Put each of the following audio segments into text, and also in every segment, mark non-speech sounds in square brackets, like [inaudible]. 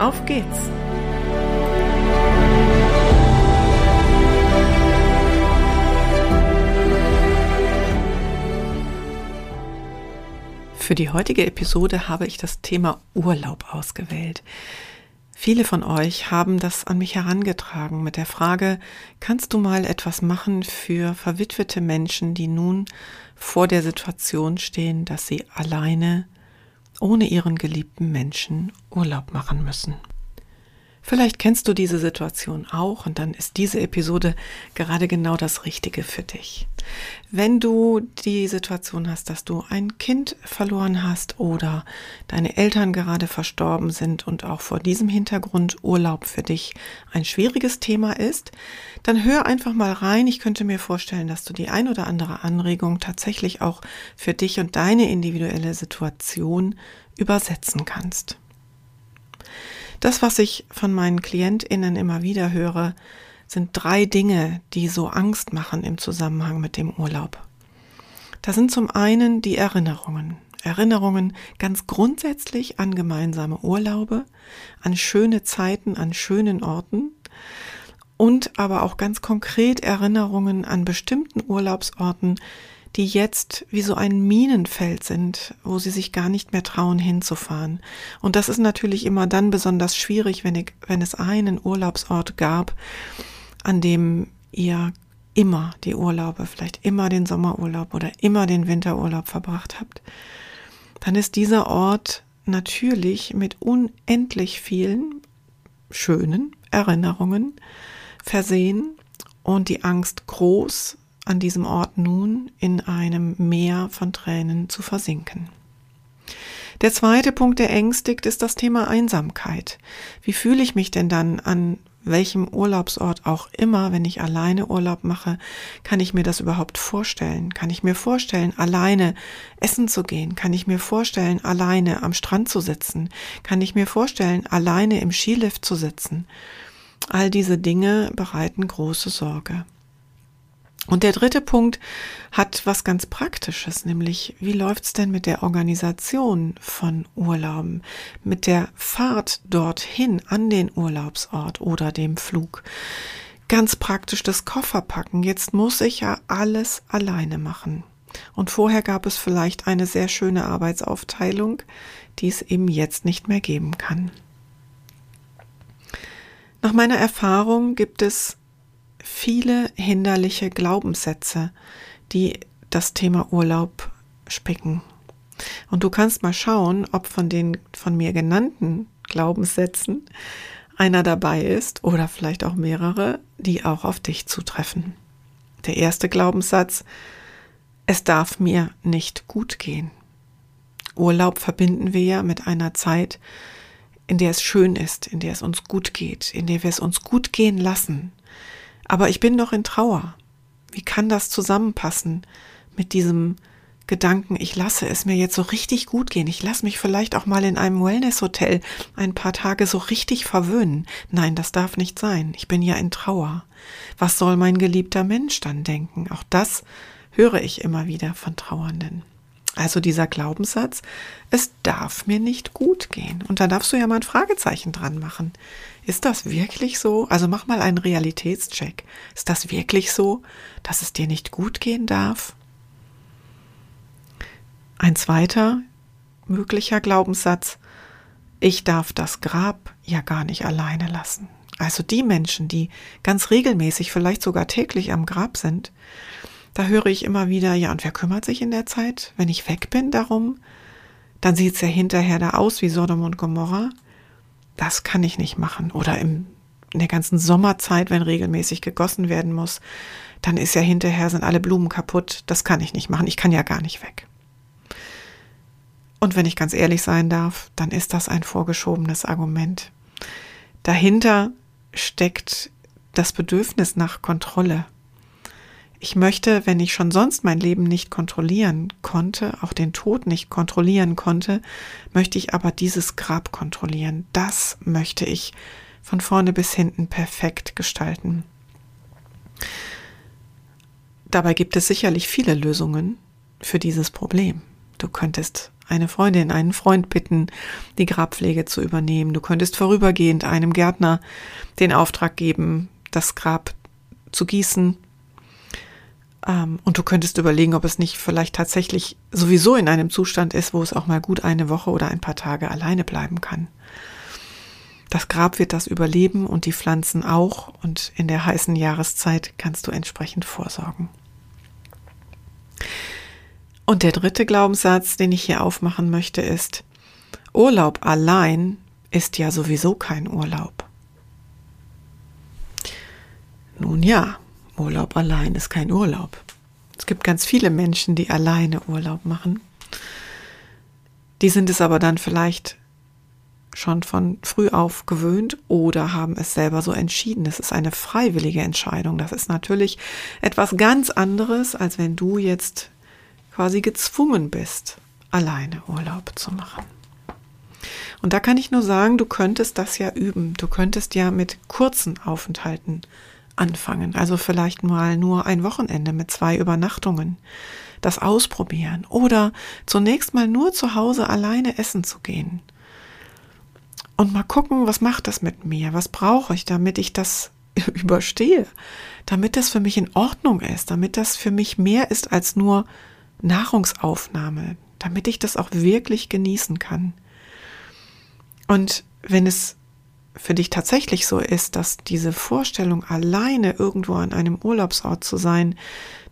auf geht's! Für die heutige Episode habe ich das Thema Urlaub ausgewählt. Viele von euch haben das an mich herangetragen mit der Frage, kannst du mal etwas machen für verwitwete Menschen, die nun vor der Situation stehen, dass sie alleine ohne ihren geliebten Menschen Urlaub machen müssen? Vielleicht kennst du diese Situation auch und dann ist diese Episode gerade genau das Richtige für dich. Wenn du die Situation hast, dass du ein Kind verloren hast oder deine Eltern gerade verstorben sind und auch vor diesem Hintergrund Urlaub für dich ein schwieriges Thema ist, dann hör einfach mal rein. Ich könnte mir vorstellen, dass du die ein oder andere Anregung tatsächlich auch für dich und deine individuelle Situation übersetzen kannst. Das, was ich von meinen KlientInnen immer wieder höre, sind drei Dinge, die so Angst machen im Zusammenhang mit dem Urlaub. Das sind zum einen die Erinnerungen. Erinnerungen ganz grundsätzlich an gemeinsame Urlaube, an schöne Zeiten, an schönen Orten und aber auch ganz konkret Erinnerungen an bestimmten Urlaubsorten, die jetzt wie so ein Minenfeld sind, wo sie sich gar nicht mehr trauen hinzufahren. Und das ist natürlich immer dann besonders schwierig, wenn, ich, wenn es einen Urlaubsort gab, an dem ihr immer die Urlaube, vielleicht immer den Sommerurlaub oder immer den Winterurlaub verbracht habt. Dann ist dieser Ort natürlich mit unendlich vielen schönen Erinnerungen versehen und die Angst groß, an diesem Ort nun in einem Meer von Tränen zu versinken. Der zweite Punkt, der ängstigt, ist das Thema Einsamkeit. Wie fühle ich mich denn dann an welchem Urlaubsort auch immer, wenn ich alleine Urlaub mache, kann ich mir das überhaupt vorstellen? Kann ich mir vorstellen, alleine essen zu gehen? Kann ich mir vorstellen, alleine am Strand zu sitzen? Kann ich mir vorstellen, alleine im Skilift zu sitzen? All diese Dinge bereiten große Sorge. Und der dritte Punkt hat was ganz Praktisches, nämlich wie läuft's denn mit der Organisation von Urlauben, mit der Fahrt dorthin an den Urlaubsort oder dem Flug. Ganz praktisch das Kofferpacken. Jetzt muss ich ja alles alleine machen. Und vorher gab es vielleicht eine sehr schöne Arbeitsaufteilung, die es eben jetzt nicht mehr geben kann. Nach meiner Erfahrung gibt es viele hinderliche Glaubenssätze, die das Thema Urlaub spicken. Und du kannst mal schauen, ob von den von mir genannten Glaubenssätzen einer dabei ist oder vielleicht auch mehrere, die auch auf dich zutreffen. Der erste Glaubenssatz, es darf mir nicht gut gehen. Urlaub verbinden wir ja mit einer Zeit, in der es schön ist, in der es uns gut geht, in der wir es uns gut gehen lassen, aber ich bin doch in Trauer. Wie kann das zusammenpassen mit diesem Gedanken, ich lasse es mir jetzt so richtig gut gehen. Ich lasse mich vielleicht auch mal in einem Wellness-Hotel ein paar Tage so richtig verwöhnen. Nein, das darf nicht sein. Ich bin ja in Trauer. Was soll mein geliebter Mensch dann denken? Auch das höre ich immer wieder von Trauernden. Also dieser Glaubenssatz, es darf mir nicht gut gehen. Und da darfst du ja mal ein Fragezeichen dran machen. Ist das wirklich so? Also mach mal einen Realitätscheck. Ist das wirklich so, dass es dir nicht gut gehen darf? Ein zweiter möglicher Glaubenssatz, ich darf das Grab ja gar nicht alleine lassen. Also die Menschen, die ganz regelmäßig, vielleicht sogar täglich am Grab sind, da höre ich immer wieder, ja, und wer kümmert sich in der Zeit, wenn ich weg bin darum? Dann sieht es ja hinterher da aus wie Sodom und Gomorra das kann ich nicht machen. Oder im, in der ganzen Sommerzeit, wenn regelmäßig gegossen werden muss, dann ist ja hinterher sind alle Blumen kaputt. Das kann ich nicht machen. Ich kann ja gar nicht weg. Und wenn ich ganz ehrlich sein darf, dann ist das ein vorgeschobenes Argument. Dahinter steckt das Bedürfnis nach Kontrolle. Ich möchte, wenn ich schon sonst mein Leben nicht kontrollieren konnte, auch den Tod nicht kontrollieren konnte, möchte ich aber dieses Grab kontrollieren. Das möchte ich von vorne bis hinten perfekt gestalten. Dabei gibt es sicherlich viele Lösungen für dieses Problem. Du könntest eine Freundin, einen Freund bitten, die Grabpflege zu übernehmen. Du könntest vorübergehend einem Gärtner den Auftrag geben, das Grab zu gießen. Ähm, und du könntest überlegen, ob es nicht vielleicht tatsächlich sowieso in einem Zustand ist, wo es auch mal gut eine Woche oder ein paar Tage alleine bleiben kann. Das Grab wird das überleben und die Pflanzen auch und in der heißen Jahreszeit kannst du entsprechend vorsorgen. Und der dritte Glaubenssatz, den ich hier aufmachen möchte, ist, Urlaub allein ist ja sowieso kein Urlaub. Nun ja, Urlaub allein ist kein Urlaub. Es gibt ganz viele Menschen, die alleine Urlaub machen. Die sind es aber dann vielleicht schon von früh auf gewöhnt oder haben es selber so entschieden. Es ist eine freiwillige Entscheidung. Das ist natürlich etwas ganz anderes, als wenn du jetzt quasi gezwungen bist, alleine Urlaub zu machen. Und da kann ich nur sagen, du könntest das ja üben. Du könntest ja mit kurzen Aufenthalten anfangen. Also vielleicht mal nur ein Wochenende mit zwei Übernachtungen. Das ausprobieren. Oder zunächst mal nur zu Hause alleine essen zu gehen. Und mal gucken, was macht das mit mir? Was brauche ich, damit ich das [laughs] überstehe? Damit das für mich in Ordnung ist, damit das für mich mehr ist als nur Nahrungsaufnahme, damit ich das auch wirklich genießen kann. Und wenn es für dich tatsächlich so ist, dass diese Vorstellung, alleine irgendwo an einem Urlaubsort zu sein,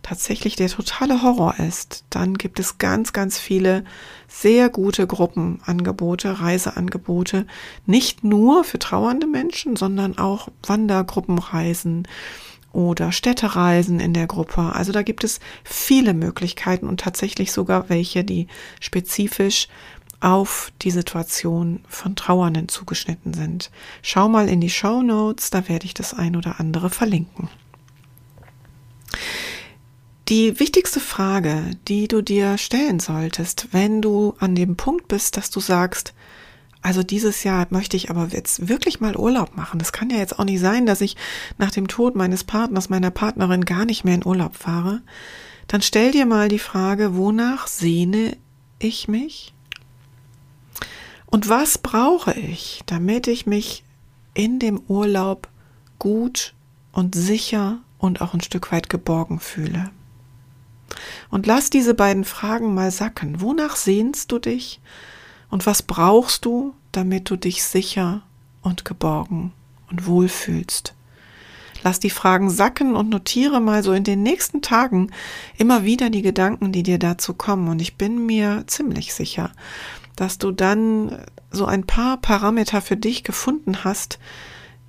tatsächlich der totale Horror ist, dann gibt es ganz, ganz viele sehr gute Gruppenangebote, Reiseangebote, nicht nur für trauernde Menschen, sondern auch Wandergruppenreisen, oder Städtereisen in der Gruppe. Also da gibt es viele Möglichkeiten und tatsächlich sogar welche, die spezifisch auf die Situation von Trauernden zugeschnitten sind. Schau mal in die Show Notes, da werde ich das ein oder andere verlinken. Die wichtigste Frage, die du dir stellen solltest, wenn du an dem Punkt bist, dass du sagst, also dieses Jahr möchte ich aber jetzt wirklich mal Urlaub machen. Das kann ja jetzt auch nicht sein, dass ich nach dem Tod meines Partners, meiner Partnerin gar nicht mehr in Urlaub fahre. Dann stell dir mal die Frage, wonach sehne ich mich? Und was brauche ich, damit ich mich in dem Urlaub gut und sicher und auch ein Stück weit geborgen fühle? Und lass diese beiden Fragen mal sacken. Wonach sehnst du dich? Und was brauchst du, damit du dich sicher und geborgen und wohl fühlst? Lass die Fragen sacken und notiere mal so in den nächsten Tagen immer wieder die Gedanken, die dir dazu kommen. Und ich bin mir ziemlich sicher, dass du dann so ein paar Parameter für dich gefunden hast,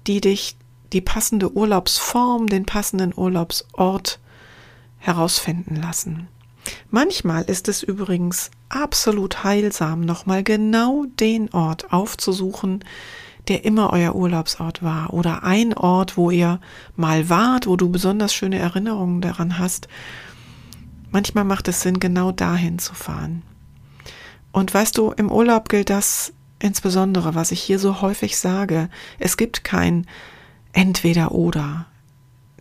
die dich die passende Urlaubsform, den passenden Urlaubsort herausfinden lassen. Manchmal ist es übrigens absolut heilsam, nochmal genau den Ort aufzusuchen, der immer euer Urlaubsort war oder ein Ort, wo ihr mal wart, wo du besonders schöne Erinnerungen daran hast. Manchmal macht es Sinn, genau dahin zu fahren. Und weißt du, im Urlaub gilt das insbesondere, was ich hier so häufig sage. Es gibt kein entweder oder.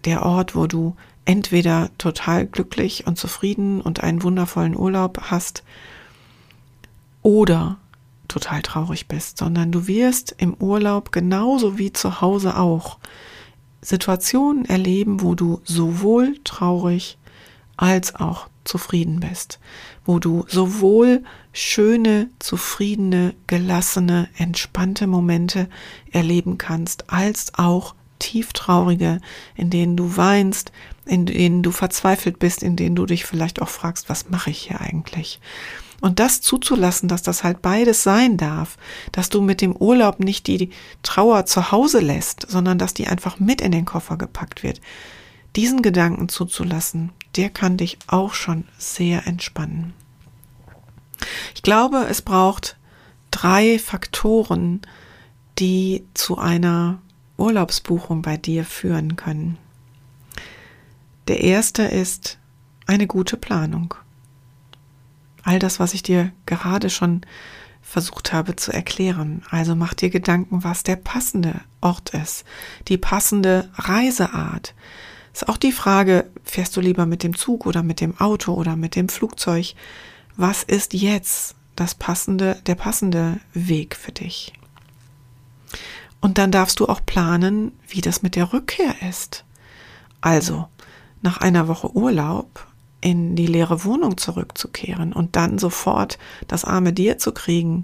Der Ort, wo du entweder total glücklich und zufrieden und einen wundervollen Urlaub hast oder total traurig bist, sondern du wirst im Urlaub genauso wie zu Hause auch Situationen erleben, wo du sowohl traurig als auch zufrieden bist, wo du sowohl schöne, zufriedene, gelassene, entspannte Momente erleben kannst, als auch tieftraurige, in denen du weinst, in denen du verzweifelt bist, in denen du dich vielleicht auch fragst, was mache ich hier eigentlich? Und das zuzulassen, dass das halt beides sein darf, dass du mit dem Urlaub nicht die Trauer zu Hause lässt, sondern dass die einfach mit in den Koffer gepackt wird. Diesen Gedanken zuzulassen, der kann dich auch schon sehr entspannen. Ich glaube, es braucht drei Faktoren, die zu einer Urlaubsbuchung bei dir führen können. Der erste ist eine gute Planung. All das, was ich dir gerade schon versucht habe zu erklären. Also mach dir Gedanken, was der passende Ort ist, die passende Reiseart. Ist auch die Frage, fährst du lieber mit dem Zug oder mit dem Auto oder mit dem Flugzeug? Was ist jetzt das passende, der passende Weg für dich? Und dann darfst du auch planen, wie das mit der Rückkehr ist. Also, nach einer Woche Urlaub in die leere Wohnung zurückzukehren und dann sofort das arme Dir zu kriegen,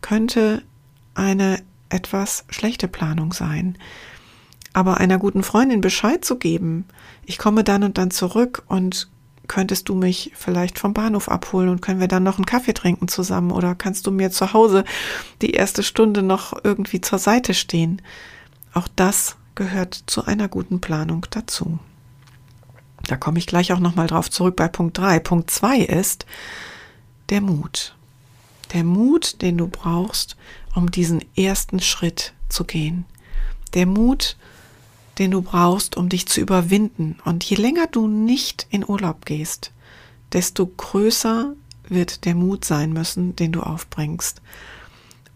könnte eine etwas schlechte Planung sein. Aber einer guten Freundin Bescheid zu geben, ich komme dann und dann zurück und könntest du mich vielleicht vom Bahnhof abholen und können wir dann noch einen Kaffee trinken zusammen oder kannst du mir zu Hause die erste Stunde noch irgendwie zur Seite stehen? Auch das gehört zu einer guten Planung dazu. Da komme ich gleich auch nochmal drauf zurück bei Punkt 3. Punkt 2 ist der Mut. Der Mut, den du brauchst, um diesen ersten Schritt zu gehen. Der Mut, den du brauchst, um dich zu überwinden. Und je länger du nicht in Urlaub gehst, desto größer wird der Mut sein müssen, den du aufbringst,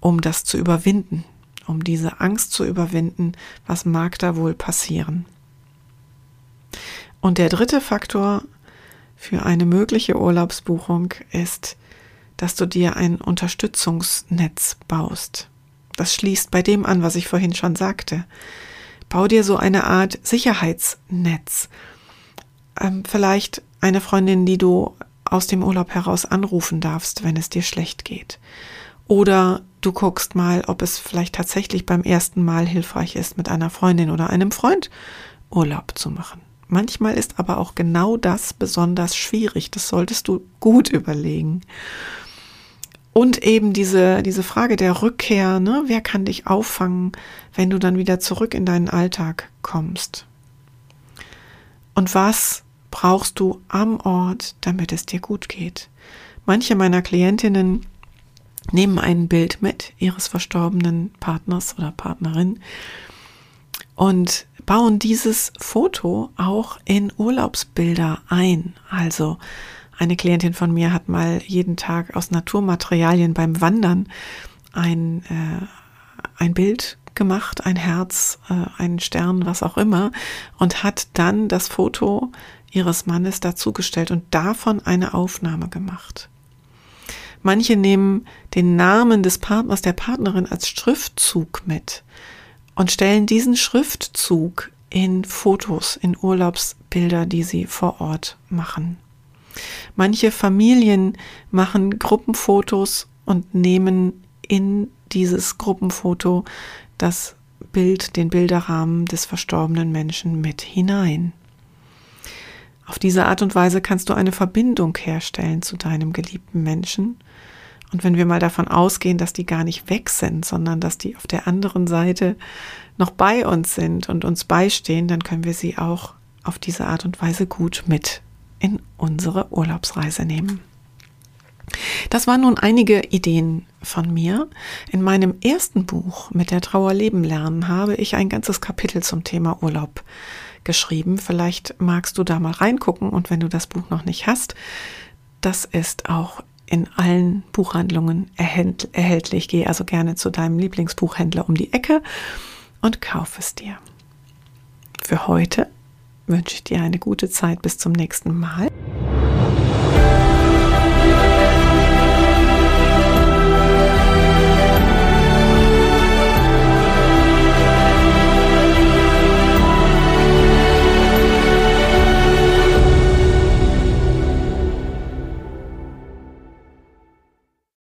um das zu überwinden, um diese Angst zu überwinden, was mag da wohl passieren. Und der dritte Faktor für eine mögliche Urlaubsbuchung ist, dass du dir ein Unterstützungsnetz baust. Das schließt bei dem an, was ich vorhin schon sagte. Bau dir so eine Art Sicherheitsnetz. Ähm, vielleicht eine Freundin, die du aus dem Urlaub heraus anrufen darfst, wenn es dir schlecht geht. Oder du guckst mal, ob es vielleicht tatsächlich beim ersten Mal hilfreich ist, mit einer Freundin oder einem Freund Urlaub zu machen. Manchmal ist aber auch genau das besonders schwierig. Das solltest du gut überlegen. Und eben diese, diese Frage der Rückkehr, ne? wer kann dich auffangen, wenn du dann wieder zurück in deinen Alltag kommst? Und was brauchst du am Ort, damit es dir gut geht? Manche meiner Klientinnen nehmen ein Bild mit ihres verstorbenen Partners oder Partnerin und bauen dieses Foto auch in Urlaubsbilder ein. Also eine Klientin von mir hat mal jeden Tag aus Naturmaterialien beim Wandern ein, äh, ein Bild gemacht, ein Herz, äh, einen Stern, was auch immer, und hat dann das Foto ihres Mannes dazugestellt und davon eine Aufnahme gemacht. Manche nehmen den Namen des Partners, der Partnerin als Schriftzug mit und stellen diesen Schriftzug in Fotos, in Urlaubsbilder, die sie vor Ort machen. Manche Familien machen Gruppenfotos und nehmen in dieses Gruppenfoto das Bild, den Bilderrahmen des verstorbenen Menschen mit hinein. Auf diese Art und Weise kannst du eine Verbindung herstellen zu deinem geliebten Menschen und wenn wir mal davon ausgehen, dass die gar nicht weg sind, sondern dass die auf der anderen Seite noch bei uns sind und uns beistehen, dann können wir sie auch auf diese Art und Weise gut mit in unsere Urlaubsreise nehmen. Das waren nun einige Ideen von mir. In meinem ersten Buch mit der Trauer leben lernen habe ich ein ganzes Kapitel zum Thema Urlaub geschrieben. Vielleicht magst du da mal reingucken und wenn du das Buch noch nicht hast, das ist auch in allen Buchhandlungen erhältlich. Geh also gerne zu deinem Lieblingsbuchhändler um die Ecke und kauf es dir. Für heute wünsche ich dir eine gute Zeit bis zum nächsten Mal.